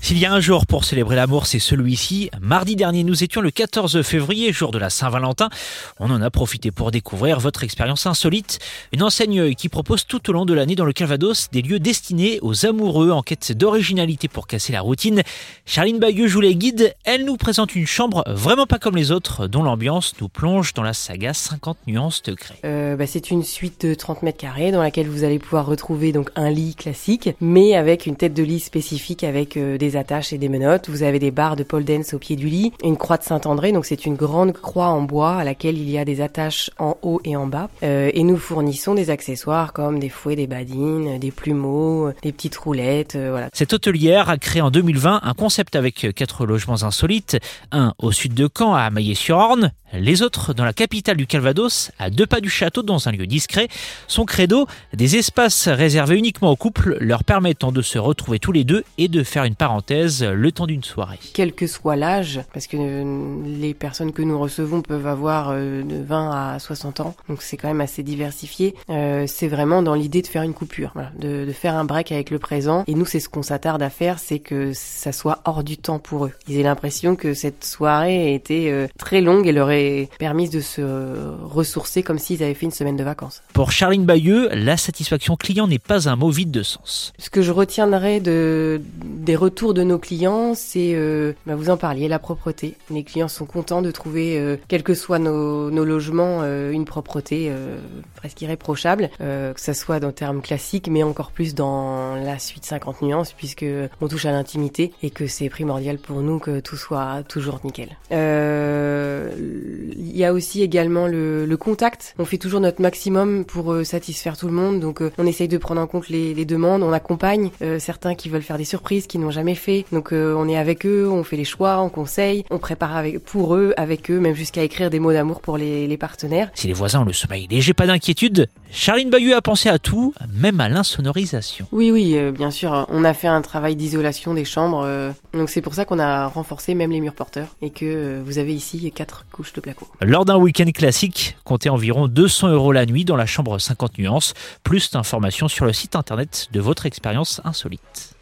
S'il y a un jour pour célébrer l'amour, c'est celui-ci. Mardi dernier, nous étions le 14 février, jour de la Saint-Valentin. On en a profité pour découvrir votre expérience insolite. Une enseigne qui propose tout au long de l'année dans le Calvados des lieux destinés aux amoureux en quête d'originalité pour casser la routine. Charline Bayeux joue les guides. Elle nous présente une chambre vraiment pas comme les autres, dont l'ambiance nous plonge dans la saga 50 nuances de grès. Euh, bah, c'est une suite de 30 mètres carrés dans laquelle vous allez pouvoir retrouver donc un lit classique, mais avec une tête de lit spécifique avec euh, des attaches et des menottes. Vous avez des barres de pole dance au pied du lit, une croix de Saint-André, donc c'est une grande croix en bois à laquelle il y a des attaches en haut et en bas. Euh, et nous fournissons des accessoires comme des fouets, des badines, des plumeaux, des petites roulettes, euh, voilà. Cette hôtelière a créé en 2020 un concept avec quatre logements insolites, un au sud de Caen à Maillé-sur-Orne, les autres dans la capitale du Calvados, à deux pas du château dans un lieu discret. Son credo, des espaces réservés uniquement aux couples leur permettant de se retrouver tous les deux et de faire une parenthèse le temps d'une soirée. Quel que soit l'âge, parce que euh, les personnes que nous recevons peuvent avoir euh, de 20 à 60 ans, donc c'est quand même assez diversifié. Euh, c'est vraiment dans l'idée de faire une coupure, voilà, de, de, faire un break avec le présent. Et nous, c'est ce qu'on s'attarde à faire, c'est que ça soit hors du temps pour eux. Ils aient l'impression que cette soirée était euh, très longue et leur est permise de se ressourcer comme s'ils avaient fait une semaine de vacances. Pour Charline Bayeux, la satisfaction client n'est pas un mot vide de sens. Ce que je retiendrai de, des retours de nos clients, c'est, euh, bah vous en parliez, la propreté. Les clients sont contents de trouver, euh, quels que soient nos, nos logements, euh, une propreté euh, presque irréprochable, euh, que ça soit dans termes classiques, mais encore plus dans la suite 50 nuances, puisque on touche à l'intimité et que c'est primordial pour nous que tout soit toujours nickel. Il y a aussi également le, le, contact. On fait toujours notre maximum pour satisfaire tout le monde, donc on essaye de prendre en compte les, les demandes, on accompagne certains qui veulent faire des surprises, qui n'ont jamais donc euh, on est avec eux, on fait les choix, on conseille, on prépare avec, pour eux, avec eux, même jusqu'à écrire des mots d'amour pour les, les, partenaires. Si les voisins ont le sommeil léger, pas d'inquiétude, Charline Bayeux a pensé à tout, même à l'insonorisation. Oui, oui, euh, bien sûr, on a fait un travail d'isolation des chambres, donc c'est pour ça qu'on a renforcé même les murs porteurs et que vous avez ici quatre couches de placo. Lors d'un week-end classique, comptez environ 200 euros la nuit dans la chambre 50 nuances, plus d'informations sur le site internet de votre expérience insolite.